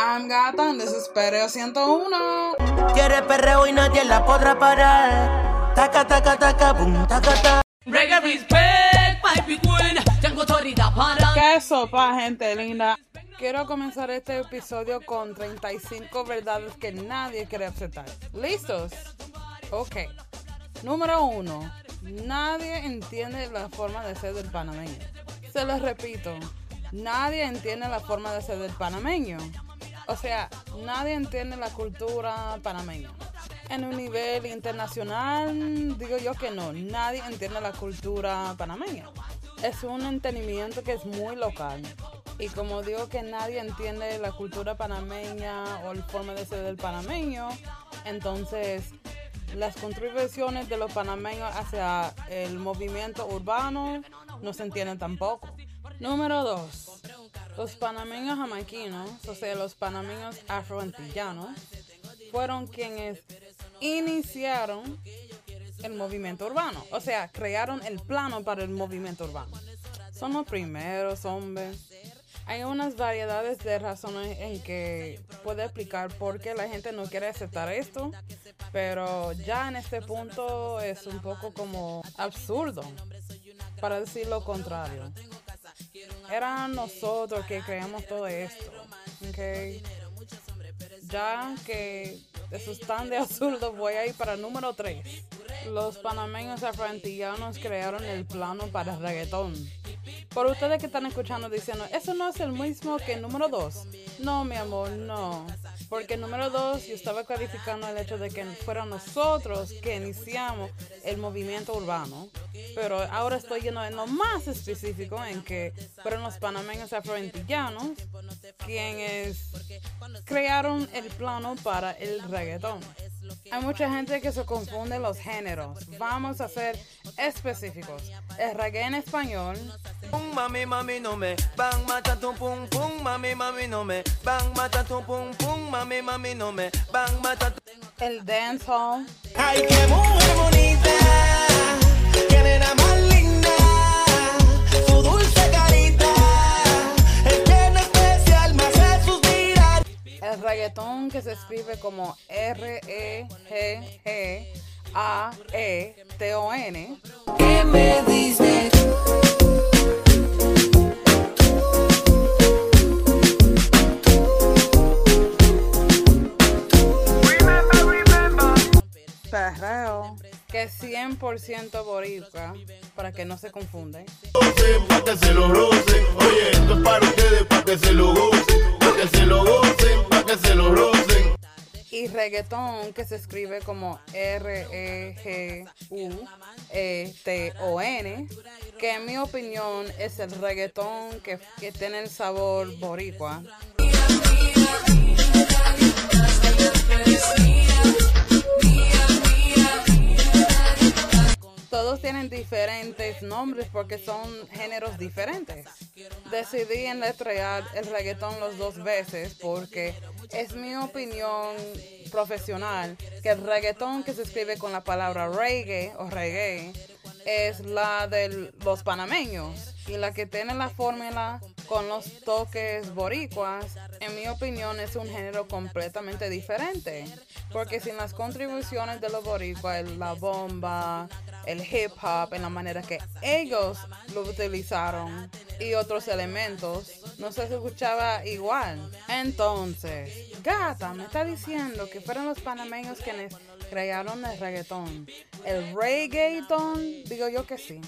I'm gata en desespero 101. Quiere perreo y nadie la podrá parar. Taca, taca, taca, boom, taca, taca. Reggae respect, my queen. Tengo autoridad para. ¿Qué sopa, gente linda? Quiero comenzar este episodio con 35 verdades que nadie quiere aceptar. ¿Listos? Ok. Número uno. Nadie entiende la forma de ser del panameño. Se los repito. Nadie entiende la forma de ser del panameño. O sea, nadie entiende la cultura panameña. En un nivel internacional, digo yo que no, nadie entiende la cultura panameña. Es un entendimiento que es muy local. Y como digo que nadie entiende la cultura panameña o la forma de ser del panameño, entonces las contribuciones de los panameños hacia el movimiento urbano no se entienden tampoco. Número 2. Los panameños jamaiquinos, o sea, los panameños afroantillanos, fueron quienes iniciaron el movimiento urbano. O sea, crearon el plano para el movimiento urbano. Son los primeros hombres. Hay unas variedades de razones en que puede explicar por qué la gente no quiere aceptar esto, pero ya en este punto es un poco como absurdo, para decir lo contrario. Eran nosotros que creamos todo esto, ¿ok? Ya que eso es tan de absurdo, voy a ir para el número 3. Los panameños afroantillanos crearon el plano para el reggaetón. Por ustedes que están escuchando diciendo, eso no es el mismo que número 2. No, mi amor, no. Porque número 2 yo estaba clarificando el hecho de que fueron nosotros que iniciamos el movimiento urbano. Pero ahora estoy yendo en lo más específico en que fueron los panameños afroantillanos quienes crearon el plano para el reggaetón. Hay mucha gente que se confunde los géneros. Vamos a ser específicos. El reggae en español, Pum, mami, mami, no me van matando pum, pum, mami, mami, no me van matando pum, pum, mami, mami, no me van matando. el dancehall, Ay, qué mujer bonita, qué nena más linda, su dulce carita, es bien especial, me hace suspirar. el reggaetón que se escribe como R-E-G-G-A-E-T-O-N, ¿Qué me dices? perreo, que es 100% boricua, para que no se confundan. gocen, pa' que se lo rocen. Oye, esto es para ustedes, que se lo reggaetón que se escribe como R-E-G-U-E-T-O-N, que en mi opinión es el reggaetón que, que tiene el sabor boricua. Todos tienen diferentes nombres porque son géneros diferentes. Decidí enletrear el reggaetón los dos veces porque es mi opinión profesional que el reggaetón que se escribe con la palabra reggae o reggae es la de los panameños y la que tiene la fórmula con los toques boricuas, en mi opinión es un género completamente diferente, porque sin las contribuciones de los boricuas, la bomba, el hip hop, en la manera que ellos lo utilizaron y otros elementos, no se escuchaba igual. Entonces, gata, me está diciendo que fueron los panameños quienes crearon el reggaetón. El reggaeton, digo yo que sí.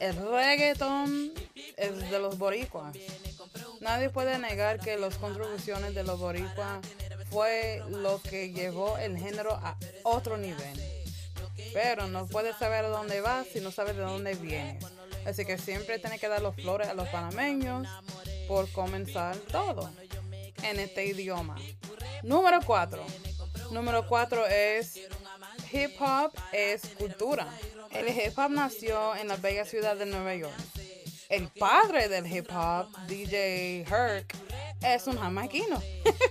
El reggaeton es de los boricuas. Nadie puede negar que las contribuciones de los boricuas fue lo que llevó el género a otro nivel. Pero no puedes saber dónde vas si no sabes de dónde vienes. Así que siempre tienes que dar los flores a los panameños por comenzar todo en este idioma. Número 4. Número 4 es hip hop es cultura. El hip hop nació en la bella ciudad de Nueva York. El padre del hip hop, DJ Herc, es un jamaiquino.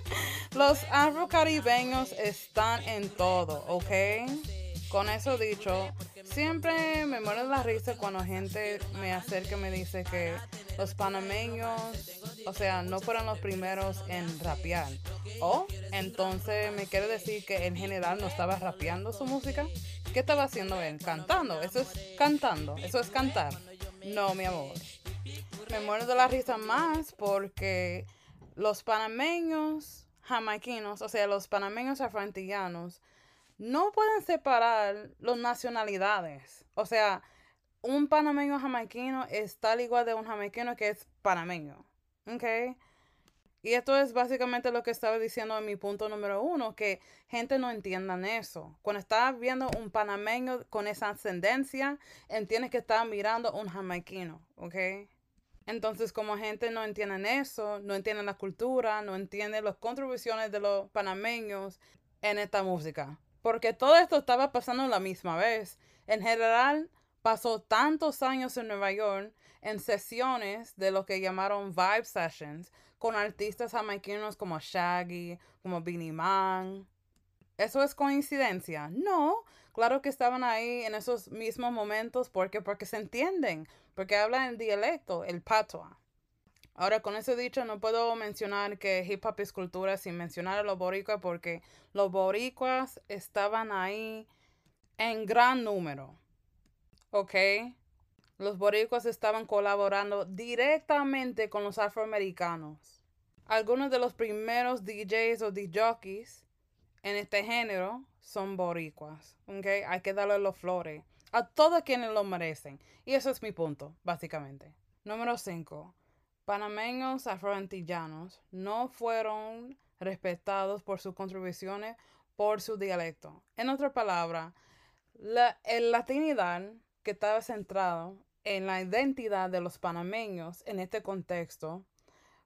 Los afrocaribeños están en todo, ¿ok? Con eso dicho, siempre me muero la risa cuando gente me acerca y me dice que los panameños O sea, no fueron los primeros en rapear. O entonces me quiere decir que en general no estaba rapeando su música. ¿Qué estaba haciendo él? Cantando. Eso es cantando. Eso es cantar. No, mi amor. Me muero de la risa más porque los panameños jamaiquinos, o sea, los panameños afroantillanos, no pueden separar las nacionalidades. O sea, un panameño jamaiquino es tal igual de un jamaiquino que es panameño. ¿Ok? Y esto es básicamente lo que estaba diciendo en mi punto número uno, que gente no entiendan eso. Cuando estás viendo un panameño con esa ascendencia, entiendes que estás mirando un jamaiquino, ¿ok? Entonces, como gente no entiende eso, no entiende la cultura, no entiende las contribuciones de los panameños en esta música. Porque todo esto estaba pasando la misma vez. En general, pasó tantos años en Nueva York en sesiones de lo que llamaron Vibe Sessions con artistas jamaiquinos como Shaggy, como Beanie Man. ¿Eso es coincidencia? No, claro que estaban ahí en esos mismos momentos porque porque se entienden, porque hablan el dialecto, el patois. Ahora, con eso dicho, no puedo mencionar que hip hop es cultura sin mencionar a los boricuas porque los boricuas estaban ahí en gran número. ¿Ok? Los boricuas estaban colaborando directamente con los afroamericanos. Algunos de los primeros DJs o DJs en este género son boricuas. ¿Ok? Hay que darle los flores a todos quienes lo merecen. Y eso es mi punto, básicamente. Número 5 panameños afroantillanos no fueron respetados por sus contribuciones por su dialecto. En otra palabra, la latinidad que estaba centrado en la identidad de los panameños en este contexto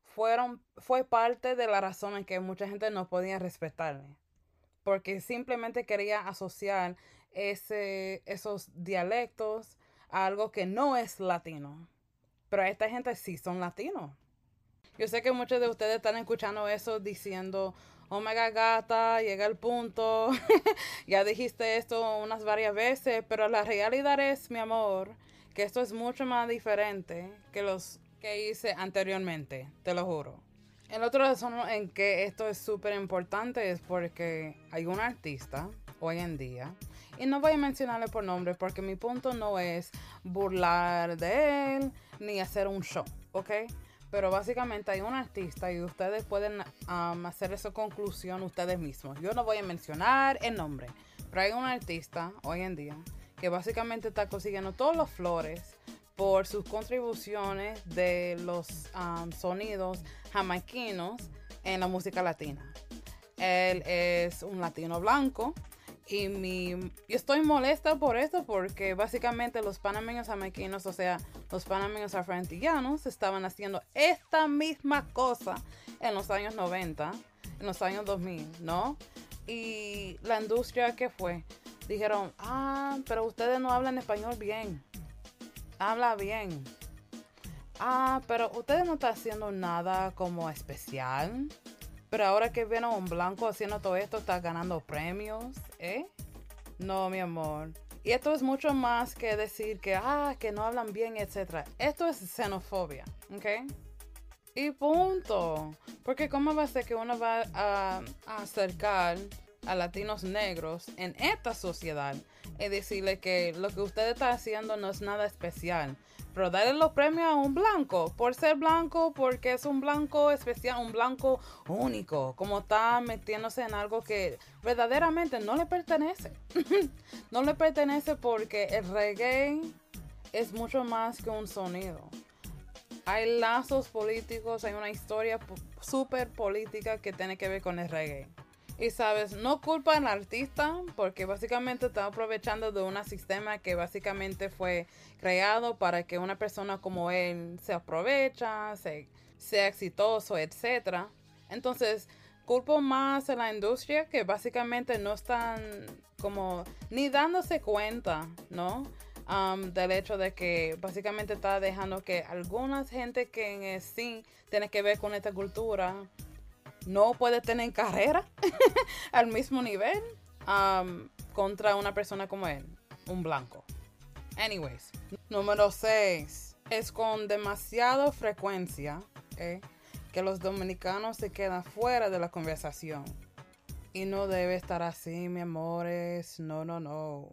fueron, fue parte de la razón en que mucha gente no podía respetarle. Porque simplemente quería asociar ese, esos dialectos a algo que no es latino. Pero esta gente sí son latinos. Yo sé que muchos de ustedes están escuchando eso diciendo, Omega gata, llega el punto, ya dijiste esto unas varias veces, pero la realidad es, mi amor, que esto es mucho más diferente que los que hice anteriormente, te lo juro. El otro razón en que esto es súper importante es porque hay un artista hoy en día y no voy a mencionarle por nombre porque mi punto no es burlar de él ni hacer un show, ¿ok? Pero básicamente hay un artista y ustedes pueden um, hacer esa conclusión ustedes mismos. Yo no voy a mencionar el nombre, pero hay un artista hoy en día que básicamente está consiguiendo todos los flores por sus contribuciones de los um, sonidos jamaiquinos en la música latina. Él es un latino blanco y mi, yo estoy molesta por esto porque básicamente los panameños jamaiquinos, o sea, los panameños afroantillanos, estaban haciendo esta misma cosa en los años 90, en los años 2000, ¿no? Y la industria que fue, dijeron, ah, pero ustedes no hablan español bien. Habla bien. Ah, pero ustedes no están haciendo nada como especial. Pero ahora que viene un blanco haciendo todo esto, está ganando premios, ¿eh? No, mi amor. Y esto es mucho más que decir que, ah, que no hablan bien, etc. Esto es xenofobia, ¿ok? Y punto. Porque ¿cómo va a ser que uno va a, a acercar a latinos negros en esta sociedad y decirle que lo que usted está haciendo no es nada especial? pero darle los premios a un blanco por ser blanco, porque es un blanco especial, un blanco único, como está metiéndose en algo que verdaderamente no le pertenece. no le pertenece porque el reggae es mucho más que un sonido. Hay lazos políticos, hay una historia súper política que tiene que ver con el reggae. Y sabes, no culpa al artista porque básicamente está aprovechando de un sistema que básicamente fue creado para que una persona como él se aprovecha, se, sea exitoso, etc. Entonces, culpo más a la industria que básicamente no están como ni dándose cuenta, ¿no? Um, del hecho de que básicamente está dejando que algunas gente que en sí tiene que ver con esta cultura no puede tener carrera al mismo nivel um, contra una persona como él, un blanco. Anyways, número 6. Es con demasiada frecuencia que los dominicanos se quedan fuera de la conversación. Y no debe estar así, mi amores. No, no, no.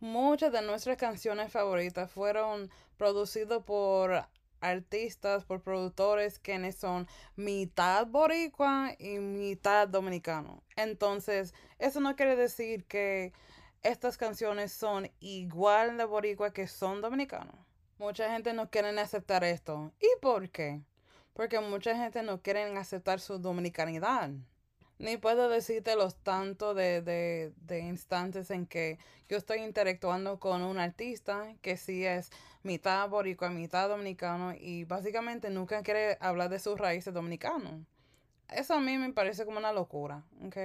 Muchas de nuestras canciones favoritas fueron producidas por artistas, por productores quienes son mitad boricua y mitad dominicano. Entonces, eso no quiere decir que estas canciones son igual de boricua que son dominicanos. Mucha gente no quiere aceptar esto. ¿Y por qué? Porque mucha gente no quiere aceptar su dominicanidad. Ni puedo decirte los tantos de, de, de instantes en que yo estoy interactuando con un artista que sí es mitad boricua, mitad dominicano y básicamente nunca quiere hablar de sus raíces dominicanos. Eso a mí me parece como una locura, ¿ok?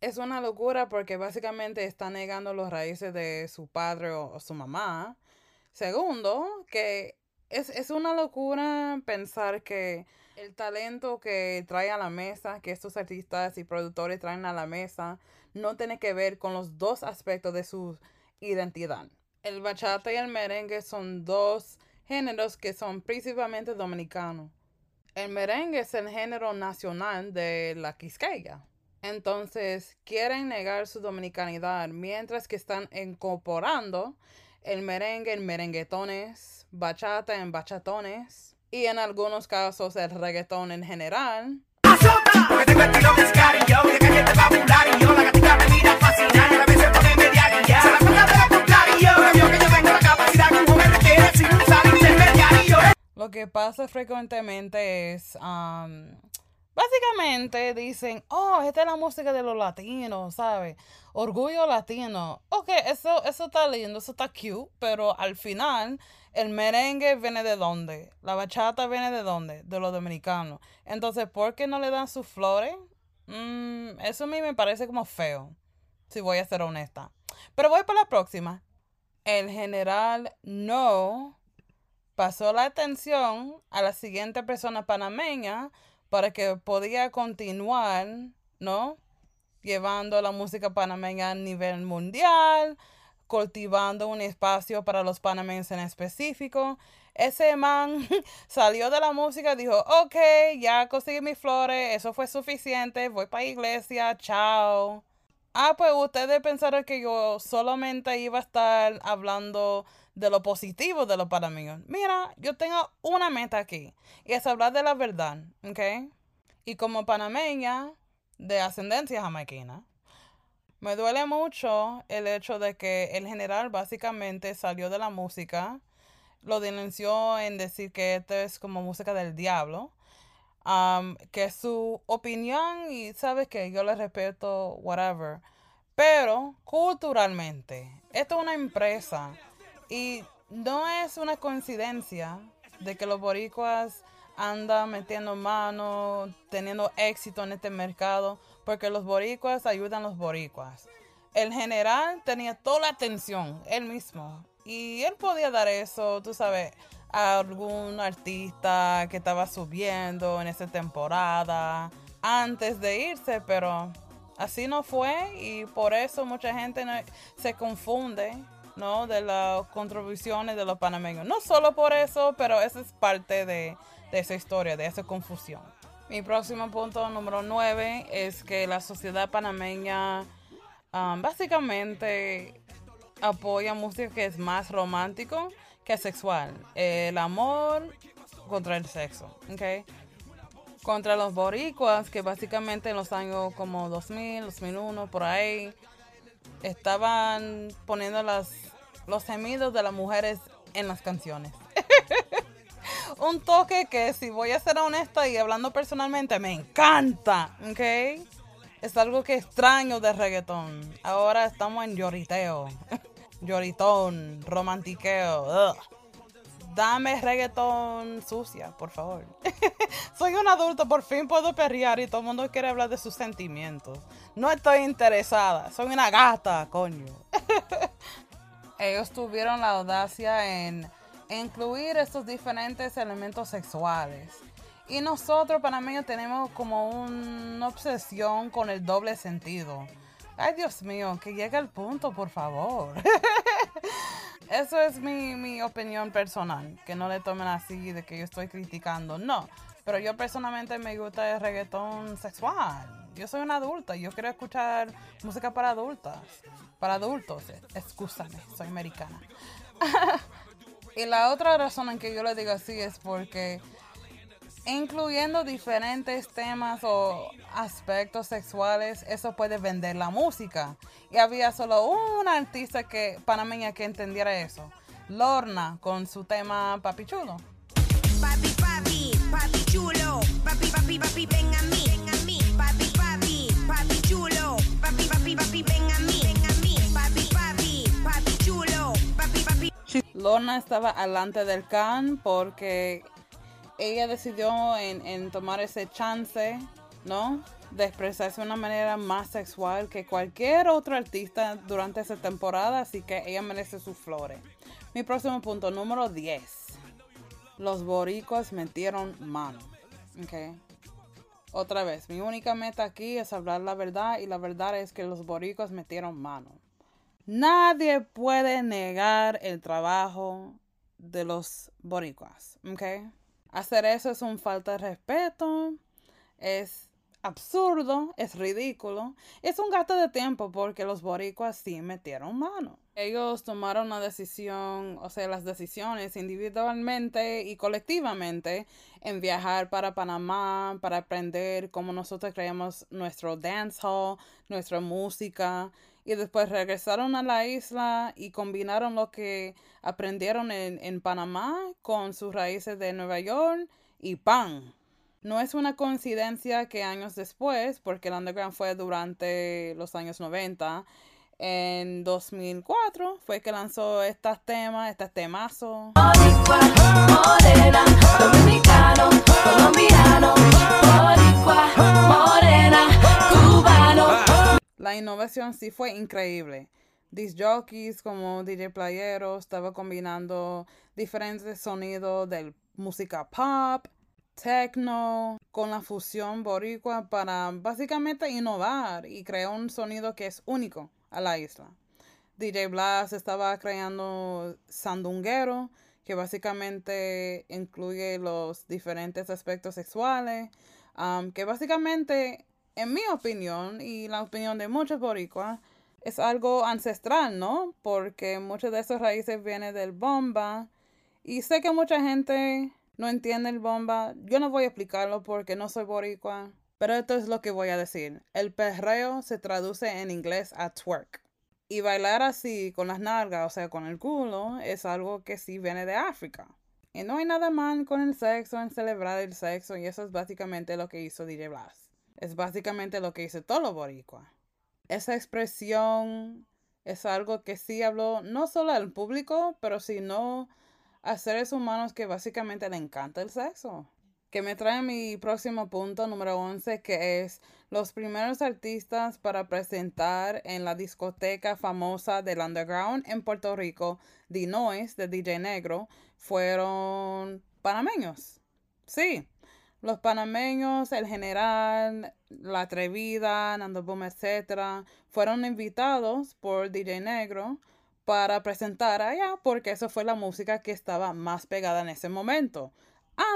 Es una locura porque básicamente está negando las raíces de su padre o, o su mamá. Segundo, que es, es una locura pensar que el talento que trae a la mesa, que estos artistas y productores traen a la mesa, no tiene que ver con los dos aspectos de su identidad. El bachata y el merengue son dos géneros que son principalmente dominicanos. El merengue es el género nacional de la Quisqueya. Entonces, quieren negar su dominicanidad mientras que están incorporando el merengue en merenguetones, bachata en bachatones y en algunos casos el reggaetón en general. Lo que pasa frecuentemente es, um, básicamente dicen, oh, esta es la música de los latinos, ¿sabes? Orgullo latino. Ok, eso, eso está lindo, eso está cute, pero al final el merengue viene de dónde? La bachata viene de dónde? De los dominicanos. Entonces, ¿por qué no le dan sus flores? Mm, eso a mí me parece como feo, si voy a ser honesta. Pero voy para la próxima. El general no pasó la atención a la siguiente persona panameña para que podía continuar, ¿no? Llevando la música panameña a nivel mundial, cultivando un espacio para los panameños en específico. Ese man salió de la música dijo, ok, ya conseguí mis flores, eso fue suficiente, voy para iglesia, chao. Ah, pues ustedes pensaron que yo solamente iba a estar hablando de lo positivo de los panameños. Mira, yo tengo una meta aquí y es hablar de la verdad, ¿ok? Y como panameña de ascendencia jamaiquina, me duele mucho el hecho de que el general básicamente salió de la música, lo denunció en decir que esto es como música del diablo, um, que su opinión y sabes que yo le respeto, whatever. Pero culturalmente, esto es una empresa y no es una coincidencia de que los boricuas andan metiendo mano, teniendo éxito en este mercado, porque los boricuas ayudan a los boricuas. El general tenía toda la atención, él mismo, y él podía dar eso, tú sabes, a algún artista que estaba subiendo en esa temporada antes de irse, pero así no fue y por eso mucha gente se confunde, ¿no? De las contribuciones de los panameños. No solo por eso, pero esa es parte de esa historia, de esa confusión. Mi próximo punto, número 9, es que la sociedad panameña um, básicamente apoya música que es más romántico que sexual. El amor contra el sexo, ¿ok? Contra los boricuas, que básicamente en los años como 2000, 2001, por ahí, estaban poniendo las, los gemidos de las mujeres en las canciones. Un toque que, si voy a ser honesta y hablando personalmente, me encanta, ¿ok? Es algo que extraño de reggaetón. Ahora estamos en lloriteo, lloritón, romantiqueo. Dame reggaetón sucia, por favor. Soy un adulto, por fin puedo perrear y todo el mundo quiere hablar de sus sentimientos. No estoy interesada, soy una gata, coño. Ellos tuvieron la audacia en incluir estos diferentes elementos sexuales. Y nosotros, panameños, tenemos como una obsesión con el doble sentido. Ay, Dios mío, que llegue al punto, por favor. Eso es mi, mi opinión personal. Que no le tomen así de que yo estoy criticando. No. Pero yo personalmente me gusta el reggaetón sexual. Yo soy una adulta, yo quiero escuchar música para adultas. Para adultos, excúsame, soy americana. y la otra razón en que yo le digo así es porque incluyendo diferentes temas o aspectos sexuales, eso puede vender la música. Y había solo una artista que panameña que entendiera eso. Lorna con su tema Papi Chulo. Papi, papi, papi chulo. Papi, papi, papi, ven a mí. Papi, papi, papi chulo. Papi, papi, papi, ven a mí. Lorna estaba alante del can porque ella decidió en, tomar ese chance, ¿no? De expresarse de una manera más sexual que cualquier otro artista durante esa temporada, así que ella merece sus flores. Mi próximo punto, número 10. Los boricuas metieron mano. ¿ok? Otra vez, mi única meta aquí es hablar la verdad y la verdad es que los boricuas metieron mano. Nadie puede negar el trabajo de los boricuas, ¿ok? Hacer eso es un falta de respeto, es absurdo, es ridículo, es un gasto de tiempo porque los boricuas sí metieron mano. Ellos tomaron una decisión, o sea, las decisiones individualmente y colectivamente en viajar para Panamá para aprender cómo nosotros creamos nuestro dancehall, nuestra música y después regresaron a la isla y combinaron lo que aprendieron en, en Panamá con sus raíces de Nueva York y ¡pam! No es una coincidencia que años después, porque el underground fue durante los años 90, en 2004 fue que lanzó estos temas, estos temazos. Dominicano, colombiano. La innovación sí fue increíble. Disc jockeys como DJ Playero estaba combinando diferentes sonidos de música pop, techno, con la fusión boricua para básicamente innovar y crear un sonido que es único a la isla. DJ Blas estaba creando sandunguero, que básicamente incluye los diferentes aspectos sexuales, um, que básicamente, en mi opinión y la opinión de muchos boricuas, es algo ancestral, ¿no? Porque muchas de esas raíces vienen del bomba. Y sé que mucha gente no entiende el bomba. Yo no voy a explicarlo porque no soy boricua. Pero esto es lo que voy a decir. El perreo se traduce en inglés a twerk. Y bailar así con las nalgas, o sea, con el culo, es algo que sí viene de África. Y no hay nada mal con el sexo, en celebrar el sexo, y eso es básicamente lo que hizo DJ Blas. Es básicamente lo que hizo todo lo boricua. Esa expresión es algo que sí habló no solo al público, pero sino a seres humanos que básicamente le encanta el sexo. Que me trae mi próximo punto, número 11, que es los primeros artistas para presentar en la discoteca famosa del underground en Puerto Rico, The Noise, de DJ Negro, fueron panameños. Sí, los panameños, el general, la atrevida, Nando Boom, etc., fueron invitados por DJ Negro para presentar allá porque eso fue la música que estaba más pegada en ese momento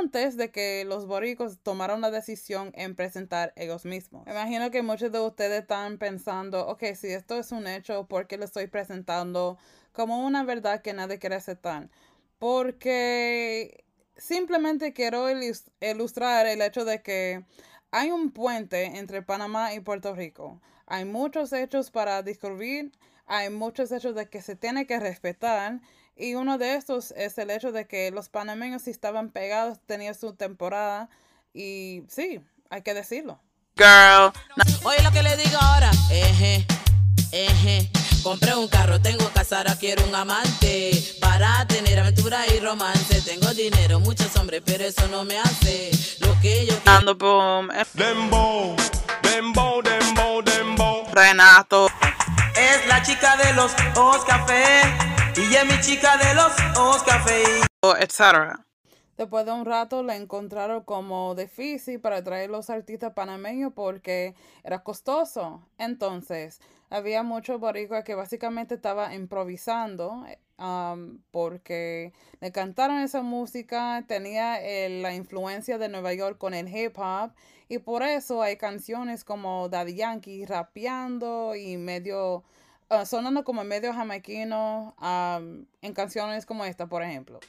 antes de que los boricos tomaran la decisión en presentar ellos mismos. Imagino que muchos de ustedes están pensando, ok, si esto es un hecho, ¿por qué lo estoy presentando como una verdad que nadie quiere aceptar? Porque simplemente quiero ilus- ilustrar el hecho de que hay un puente entre Panamá y Puerto Rico. Hay muchos hechos para descubrir, hay muchos hechos de que se tiene que respetar y uno de estos es el hecho de que los panameños sí estaban pegados, tenían su temporada y sí, hay que decirlo. Girl, Oye lo que le digo ahora, eje, eje. Compré un carro, tengo casa, ahora quiero un amante. Para tener aventura y romance. Tengo dinero, muchos hombres, pero eso no me hace lo que yo quiero. Boom, Dembow, dembow, dembow, dembow. Renato, Es la chica de los ojos café. Y es mi chica de los ojos café. etc. Después de un rato le encontraron como difícil para traer los artistas panameños porque era costoso. Entonces, había muchos boricuas que básicamente estaban improvisando eh, porque le cantaron esa música, tenía el- la influencia de Nueva York con el hip hop y por eso hay canciones como Daddy Yankee rapeando y medio ah, sonando como medio jamaiquino en canciones como esta, por ejemplo.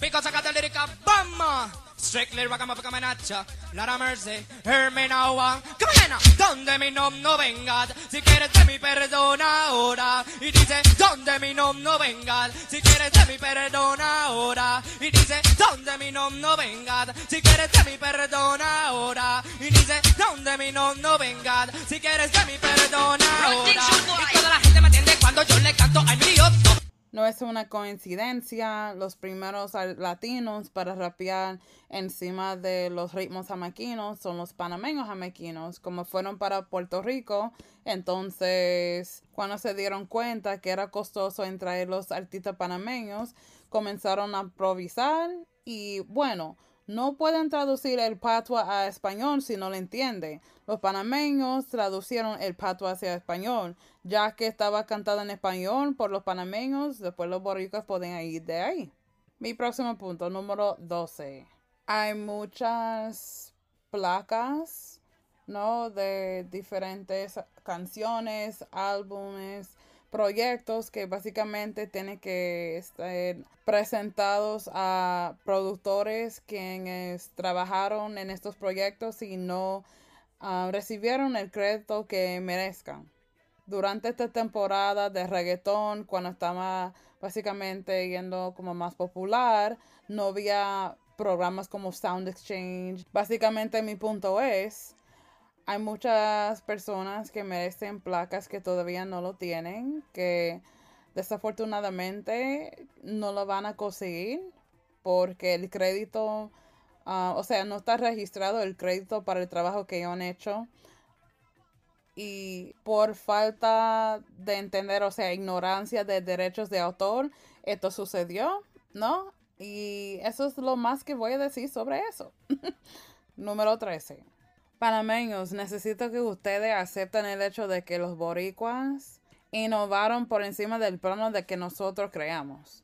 Because I got the lyrical bomb. Strictly ragamuffin manacha, Lara Mercy, hear me now. uh. Come on, donde mi nom no vengas, si quieres de mi perdona ahora. Y dice, donde mi nom no vengas, si quieres de mi perdona ahora. Y dice, donde mi nom no vengas, si quieres de mi perdona ahora. Y dice, donde mi nom no vengas, si quieres de mi perdona ahora. Y toda la gente me entiende cuando yo le canto al mío. No es una coincidencia, los primeros latinos para rapear encima de los ritmos jamaiquinos son los panameños jamaiquinos, como fueron para Puerto Rico. Entonces, cuando se dieron cuenta que era costoso en traer los artistas panameños, comenzaron a improvisar y bueno, no pueden traducir el patua a español si no lo entienden. Los panameños traducieron el patua hacia español, ya que estaba cantado en español por los panameños, después los boricuas pueden ir de ahí. Mi próximo punto, número 12. Hay muchas placas, ¿no? De diferentes canciones, álbumes, proyectos que básicamente tienen que estar presentados a productores quienes trabajaron en estos proyectos y no ah, recibieron el crédito que merezcan. Durante esta temporada de reggaetón, cuando estaba básicamente yendo como más popular, no había programas como Sound Exchange. Básicamente mi punto es, hay muchas personas que merecen placas que todavía no lo tienen, que desafortunadamente no lo van a conseguir porque el crédito, ah, o sea, no está registrado el crédito para el trabajo que ellos han hecho. Y por falta de entender, o sea, ignorancia de derechos de autor, esto sucedió, ¿no? Y eso es lo más que voy a decir sobre eso. Número 13. Panameños, necesito que ustedes acepten el hecho de que los boricuas innovaron por encima del plano de que nosotros creamos.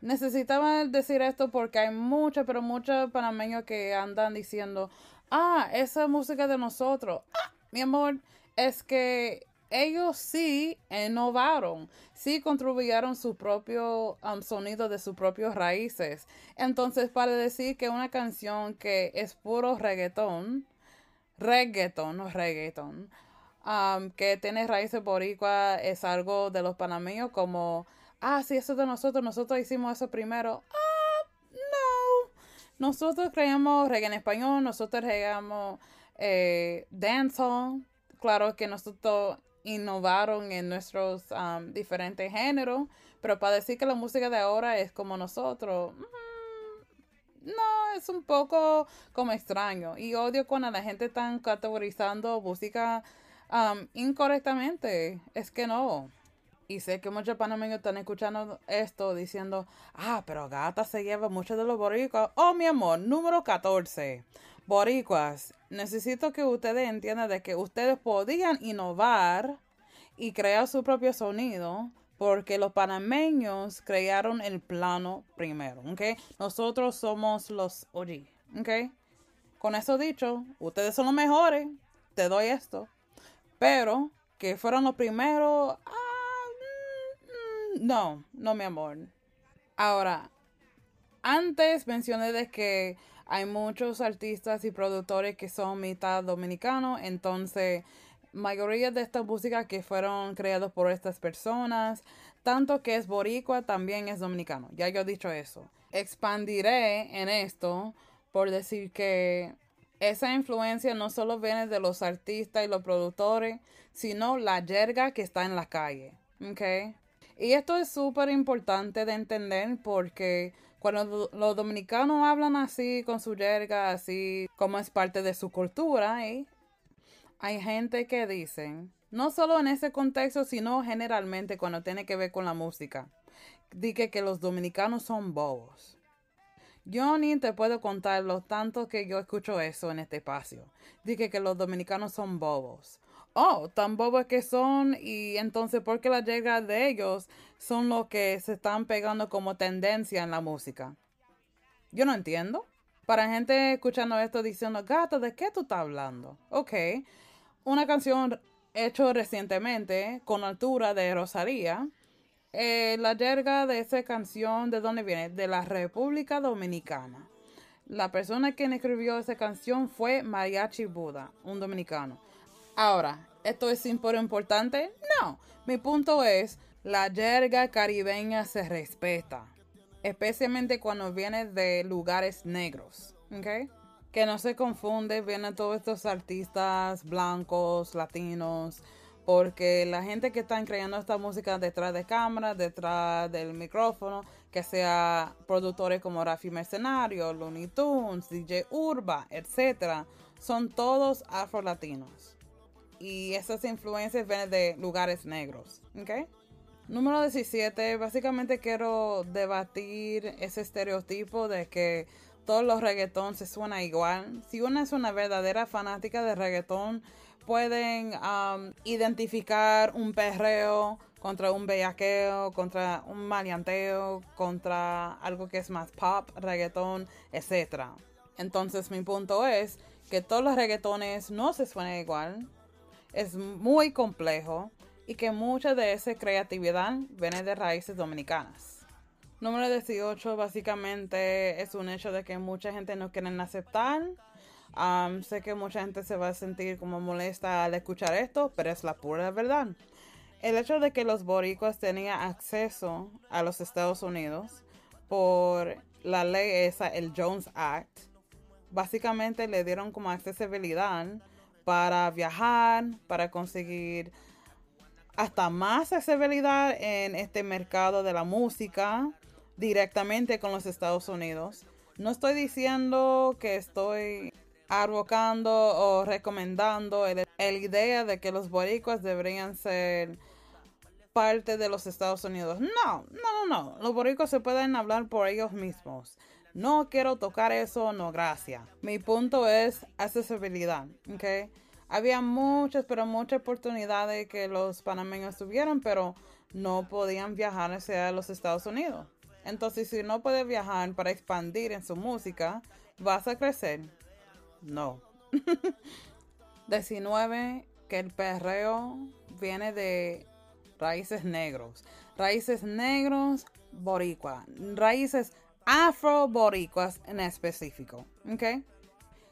Necesitaba decir esto porque hay muchos, pero muchos panameños que andan diciendo, ah, esa música de nosotros. Ah, mi amor, es que ellos sí innovaron, sí contribuyeron su propio um, sonido de sus propios raíces. Entonces, para decir que una canción que es puro reggaetón, reggaetón, no reggaetón, um, que tiene raíces boricua, es algo de los panameños como, ah, sí, eso es de nosotros, nosotros hicimos eso primero. Ah, no. Nosotros creamos reggae en español, nosotros creamos eh, dancehall. Claro que nosotros innovaron en nuestros um, diferentes géneros, pero para decir que la música de ahora es como nosotros, no, es un poco como extraño. Y odio cuando la gente está categorizando música um, incorrectamente. Es que no. Y sé que muchos panameños están escuchando esto diciendo, ah, pero Gata se lleva mucho de los boricuas. Oh, mi amor, número 14. Boricuas, necesito que ustedes entiendan de que ustedes podían innovar y crear su propio sonido porque los panameños crearon el plano primero, ¿ok? Nosotros somos los OG, ¿ok? Con eso dicho, ustedes son los mejores, te doy esto. Pero que fueron los primeros, mm, no, no mi amor. Ahora, antes mencioné de que hay muchos artistas y productores que son mitad dominicanos, entonces mayoría de estas músicas que fueron creadas por estas personas, tanto que es boricua, también es dominicano. Ya yo he dicho eso. Expandiré en esto por decir que esa influencia no solo viene de los artistas y los productores, sino la jerga que está en la calle. ¿Ok? Y esto es súper importante de entender porque cuando lo- los dominicanos hablan así, con su jerga, así como es parte de su cultura, ¿eh? Hay gente que dicen, no solo en ese contexto, sino generalmente cuando tiene que ver con la música, dice que los dominicanos son bobos. Yo ni te puedo contar lo tanto que yo escucho eso en este espacio. Dije que los dominicanos son bobos. Oh, tan bobos que son y entonces ¿por qué las llegas de ellos son los que se están pegando como tendencia en la música? Yo no entiendo. Para gente escuchando esto diciendo, gata, ¿de qué tú estás hablando? Ok, una canción hecho recientemente con altura de Rosalía. Eh, la jerga de esa canción, ¿de dónde viene? De la República Dominicana. La persona que escribió esa canción fue Mariachi Buda, un dominicano. Ahora, ¿esto es importante? No. Mi punto es, la jerga caribeña se respeta. Especialmente cuando viene de lugares negros. ¿Ok? Que no se confunde, vienen todos estos artistas blancos, latinos, porque la gente que están creando esta música detrás de cámara, detrás del micrófono, que sea productores como Rafi Mercenario, Looney Tunes, DJ Urba, etc., son todos afro-latinos. Y esas influencias vienen de lugares negros. Número 17, básicamente quiero debatir ese estereotipo de que todos los reggaetón se suena igual. Si una es una verdadera fanática de reggaetón, pueden um, identificar un perreo contra un bellaqueo, contra un maleanteo, contra algo que es más pop, reggaetón, etc. Entonces mi punto es que todos los reggaetones no se suenan igual. Es muy complejo y que mucha de esa creatividad viene de raíces dominicanas. Número 18 básicamente es un hecho de que mucha gente no quieren aceptar. Um, sé que mucha gente se va a sentir como molesta al escuchar esto, pero es la pura verdad. El hecho de que los boricuas tenían acceso a los Estados Unidos por la ley esa, el Jones Act, básicamente le dieron como accesibilidad para viajar, para conseguir hasta más accesibilidad en este mercado de la música directamente con los Estados Unidos. No estoy diciendo que estoy advocando o recomendando el idea de que los boricuas deberían ser parte de los Estados Unidos. No, no, no, no. Los boricuas se pueden hablar por ellos mismos. No quiero tocar eso, no, gracias. Mi punto es accesibilidad, ¿ok? Había muchas, pero muchas oportunidades que los panameños tuvieron, pero no podían viajar hacia los Estados Unidos. Entonces, si no puedes viajar para expandir en su música, ¿vas a crecer? No. 19. Que el perreo viene de raíces negros. Raíces negros boricua. Raíces afro-boricuas en específico. ¿Ok?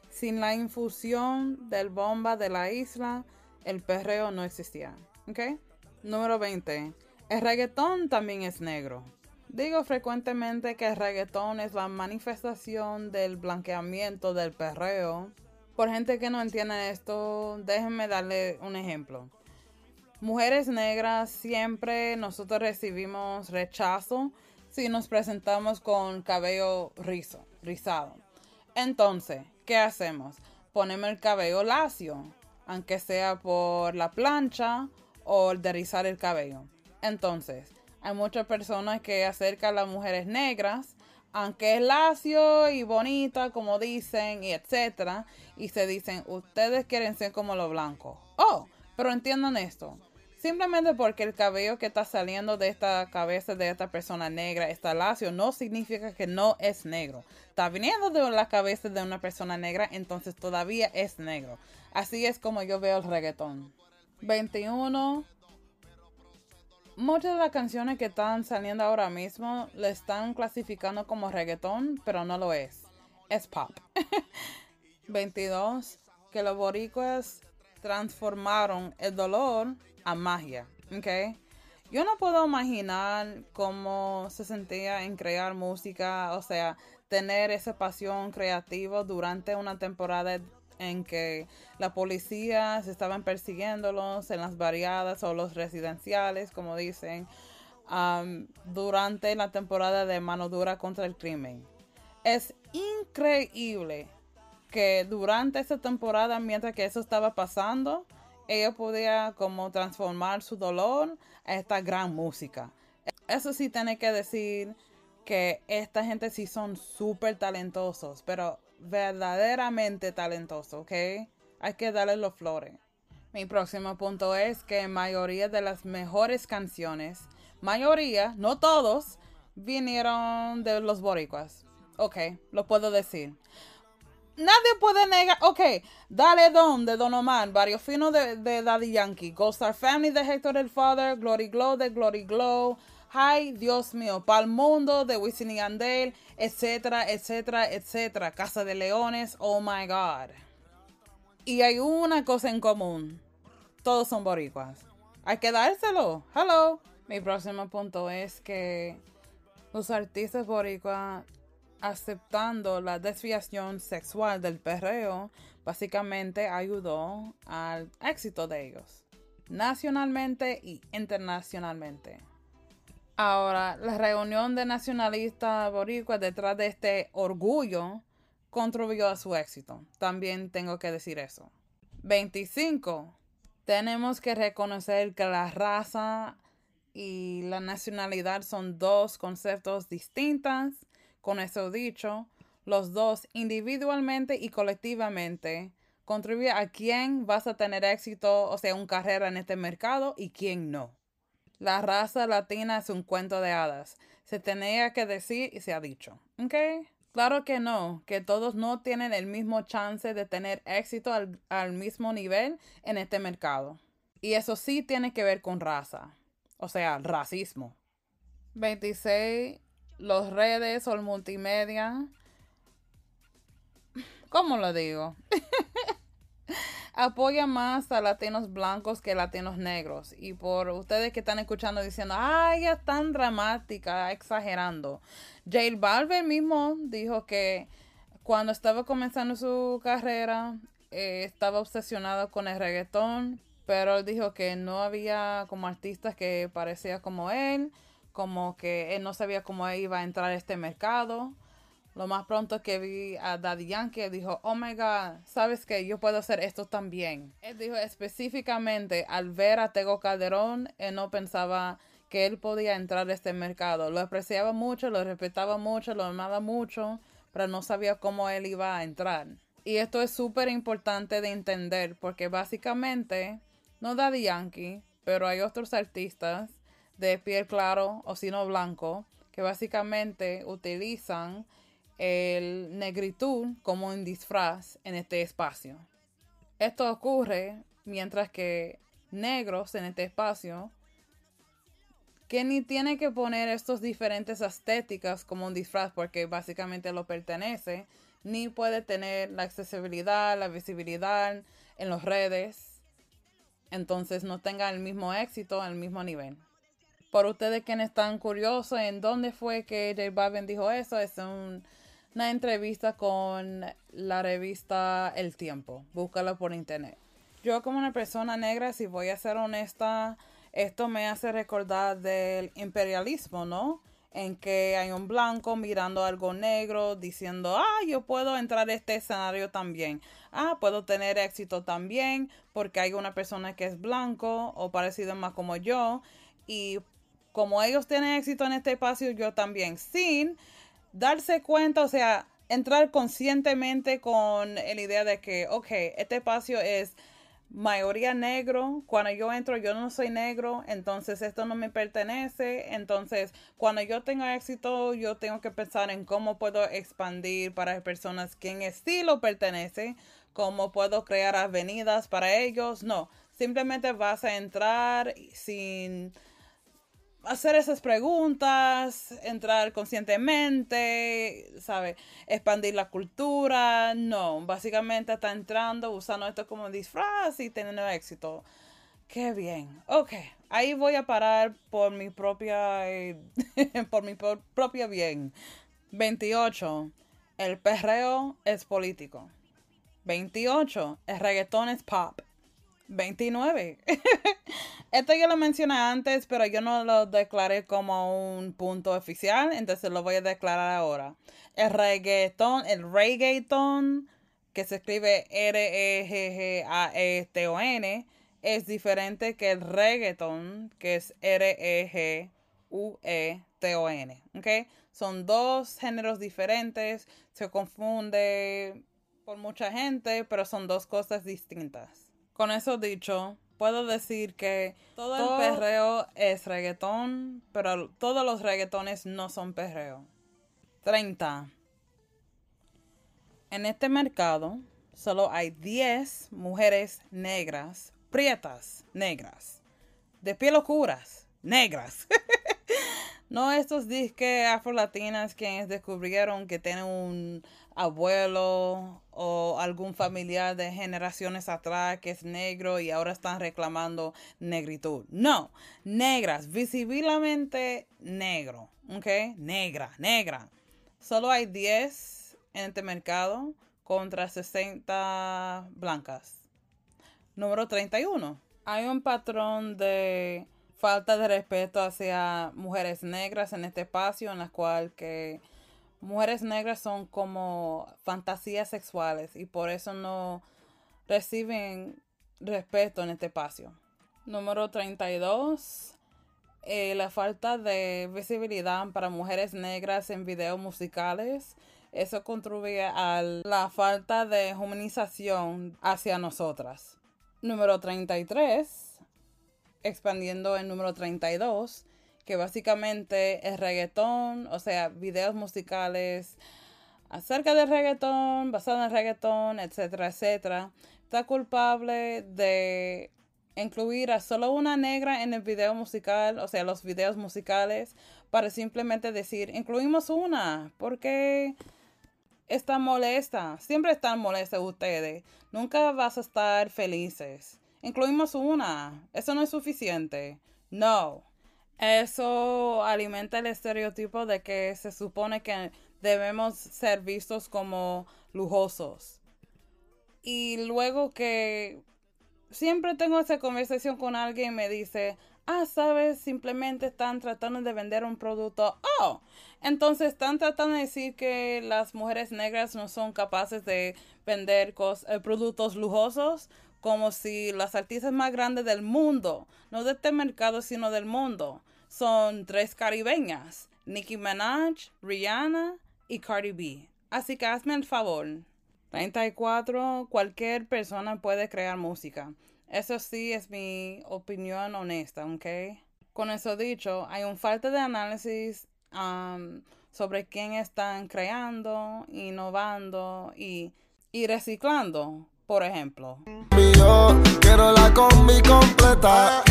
Sin la infusión del bomba de la isla, el perreo no existía. ¿Ok? Número 20. El reggaetón también es negro. Digo frecuentemente que el reggaetón es la manifestación del blanqueamiento del perreo. Por gente que no entiende esto, déjenme darle un ejemplo. Mujeres negras siempre nosotros recibimos rechazo si nos presentamos con cabello rizo, rizado. Entonces, ¿qué hacemos? Ponemos el cabello lacio, aunque sea por la plancha o el de rizar el cabello. Entonces, hay muchas personas que acercan a las mujeres negras, aunque es lacio y bonita, como dicen, y etcétera, y se dicen, ustedes quieren ser como los blancos. Oh, pero entiendan esto. Simplemente porque el cabello que está saliendo de esta cabeza de esta persona negra está lacio, no significa que no es negro. Está viniendo de la cabeza de una persona negra, entonces todavía es negro. Así es como yo veo el reggaetón. 21 Muchas de las canciones que están saliendo ahora mismo le están clasificando como reggaetón, pero no lo es. Es pop. 22. Que los boricuas transformaron el dolor a magia. ¿Ok? Yo no puedo imaginar cómo se sentía en crear música, o sea, tener esa pasión creativa durante una temporada en que la policía se estaban persiguiéndolos en las variadas o los residenciales, como dicen, durante la temporada de mano dura contra el crimen. Es increíble que durante esa temporada, mientras que eso estaba pasando, ella podía como transformar su dolor a esta gran música. Eso sí tiene que decir que esta gente sí son súper talentosos, pero verdaderamente talentosos, ¿ok? Hay que darle los flores. Mi próximo punto es que mayoría de las mejores canciones, mayoría, no todos, vinieron de los boricuas. Ok, lo puedo decir. Nadie puede negar. Ok, Dale Don de Don Omar, Barrio Fino de, de Daddy Yankee, Ghost Star Family de Hector el Father, Glory Glow de Glory Glow, Ay, Dios mío, Pal Mundo de Wisin y Yandel, etcétera, etcétera, etcétera. Casa de Leones, oh my God. Y hay una cosa en común. Todos son boricuas. Hay que dárselo. Hello. Mi próximo punto es que los artistas boricuas aceptando la desviación sexual del perreo básicamente ayudó al éxito de ellos, nacionalmente y internacionalmente. Ahora, la reunión de nacionalistas boricuas detrás de este orgullo contribuyó a su éxito. También tengo que decir eso. 25. Tenemos que reconocer que la raza y la nacionalidad son dos conceptos distintos. Con eso dicho, los dos individualmente y colectivamente contribuyen a quién vas a tener éxito, o sea, una carrera en este mercado y quién no. La raza latina es un cuento de hadas. Se tenía que decir y se ha dicho. ¿Ok? Claro que no, que todos no tienen el mismo chance de tener éxito al, al mismo nivel en este mercado. Y eso sí tiene que ver con raza. O sea, racismo. 26. Los redes o el multimedia. ¿Cómo lo digo? apoya más a latinos blancos que latinos negros. Y por ustedes que están escuchando diciendo, ay, ya es tan dramática, exagerando. J Balvin mismo dijo que cuando estaba comenzando su carrera, eh, estaba obsesionado con el reggaetón, pero él dijo que no había como artistas que parecía como él, como que él no sabía cómo iba a entrar a este mercado. Lo más pronto que vi a Daddy Yankee, dijo, oh my God, ¿sabes que Yo puedo hacer esto también. Él dijo específicamente, al ver a Tego Calderón, él no pensaba que él podía entrar a este mercado. Lo apreciaba mucho, lo respetaba mucho, lo amaba mucho, pero no sabía cómo él iba a entrar. Y esto es súper importante de entender porque básicamente, no Daddy Yankee, pero hay otros artistas de piel claro o sino blanco que básicamente utilizan el negritud como un disfraz en este espacio. Esto ocurre mientras que negros en este espacio que ni tiene que poner estos diferentes estéticas como un disfraz porque básicamente lo pertenece, ni puede tener la accesibilidad, la visibilidad en las redes, entonces no tenga el mismo éxito, el mismo nivel. Por ustedes que están curiosos en dónde fue que J Balvin dijo eso, es un una entrevista con la revista El Tiempo. Búscala por internet. Yo como una persona negra, si voy a ser honesta, esto me hace recordar del imperialismo, ¿no? En que hay un blanco mirando algo negro diciendo, ah, yo puedo entrar a este escenario también. Ah, puedo tener éxito también porque hay una persona que es blanco o parecido más como yo. Y como ellos tienen éxito en este espacio, yo también. Sin darse cuenta, o sea, entrar conscientemente con la idea de que, ok, este espacio es mayoría negro, cuando yo entro yo no soy negro, entonces esto no me pertenece, entonces cuando yo tenga éxito yo tengo que pensar en cómo puedo expandir para personas que en estilo pertenece, cómo puedo crear avenidas para ellos, no, simplemente vas a entrar sin hacer esas preguntas, entrar conscientemente, ¿sabe? Expandir la cultura. No, básicamente está entrando, usando esto como disfraz y teniendo éxito. Qué bien. Ok, ahí voy a parar por mi propia, eh, por mi propio bien. 28. El perreo es político. 28. El reggaetón es pop. 29. Esto yo lo mencioné antes, pero yo no lo declaré como un punto oficial, entonces lo voy a declarar ahora. El reggaetón, el reggaeton, que se escribe R-E-G-G-A-E-T-O-N, es diferente que el reggaeton, que es R-E-G-U-E-T-O-N. ¿Ok? Son dos géneros diferentes, se confunde por mucha gente, pero son dos cosas distintas. Con eso dicho, puedo decir que todo el perreo es reggaetón, pero todos los reggaetones no son perreo. 30. En este mercado solo hay 10 mujeres negras, prietas negras, de piel oscuras, negras. no estos disques afrolatinas quienes descubrieron que tienen un abuelo o algún familiar de generaciones atrás que es negro y ahora están reclamando negritud. No, negras, visiblemente negro, ¿ok? Negra, negra. Solo hay 10 en este mercado contra 60 blancas. Número 31. Hay un patrón de falta de respeto hacia mujeres negras en este espacio en la cual que mujeres negras son como fantasías sexuales y por eso no reciben respeto en este espacio. Número 32. eh, la falta de visibilidad para mujeres negras en videos musicales. Eso contribuye a la falta de humanización hacia nosotras. Número 33. Expandiendo el número 32 que básicamente es reggaetón, o sea, videos musicales acerca del reggaetón, basado en reggaetón, etcétera, etcétera, está culpable de incluir a solo una negra en el video musical, o sea, los videos musicales, para simplemente decir, incluimos una, porque está molesta, siempre están molestas ustedes, nunca vas a estar felices. Incluimos una, eso no es suficiente. No, eso alimenta el estereotipo de que se supone que debemos ser vistos como lujosos. Y luego que siempre tengo esa conversación con alguien y me dice, ah, sabes, simplemente están tratando de vender un producto. Oh, entonces están tratando de decir que las mujeres negras no son capaces de vender eh, productos lujosos como si las artistas más grandes del mundo, no de este mercado, sino del mundo, son tres caribeñas, Nicki Minaj, Rihanna y Cardi B. Así que hazme el favor. 34. Cualquier persona puede crear música. Eso sí es mi opinión honesta, ¿ok? Con eso dicho, hay un falta de análisis um, sobre quién están creando, innovando y, y reciclando, por ejemplo. Yo quiero la combi completa.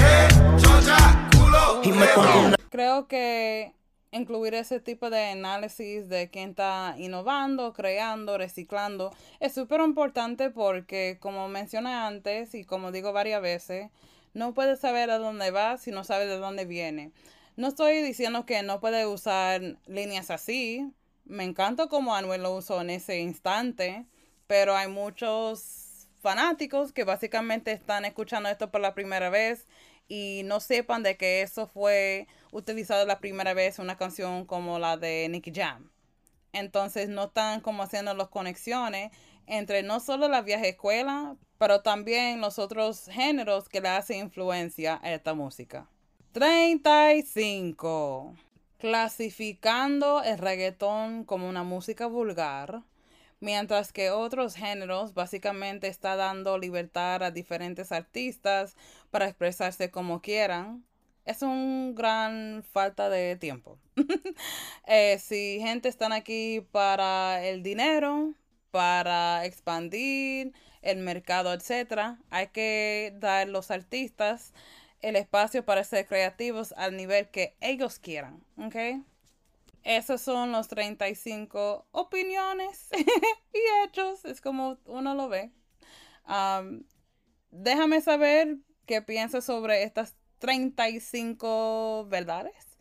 Y me pongo una Creo que incluir ese tipo de análisis de quién está innovando, creando, reciclando es súper importante porque, como mencioné antes y como digo varias veces, no puedes saber a dónde va si no sabes de dónde viene. No estoy diciendo que no puedes usar líneas así. Me encanta como Anuel lo usó en ese instante, pero hay muchos fanáticos que básicamente están escuchando esto por la primera vez y no sepan de que eso fue utilizado la primera vez en una canción como la de Nicky Jam. Entonces no están como haciendo las conexiones entre no solo la vieja escuela, pero también los otros géneros que le hacen influencia a esta música. 35. Clasificando el reggaetón como una música vulgar, mientras que otros géneros básicamente está dando libertad a diferentes artistas para expresarse como quieran. Es un gran falta de tiempo. Eh, si gente están aquí para el dinero, para expandir el mercado, etcétera, hay que dar a los artistas el espacio para ser creativos al nivel que ellos quieran. Esos son los 35 opiniones y hechos, es como uno lo ve. Am, déjame saber qué piensas sobre estas 35 verdades.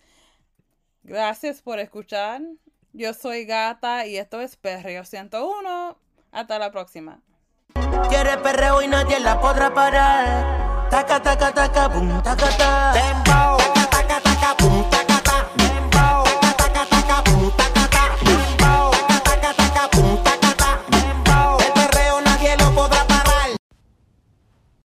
Gracias por escuchar. Yo soy Gata y esto es Perreo 101. Hasta la próxima. Quiere perreo y nadie la podrá parar. Taca, taca, taca, boom, taca, taca. Dembow.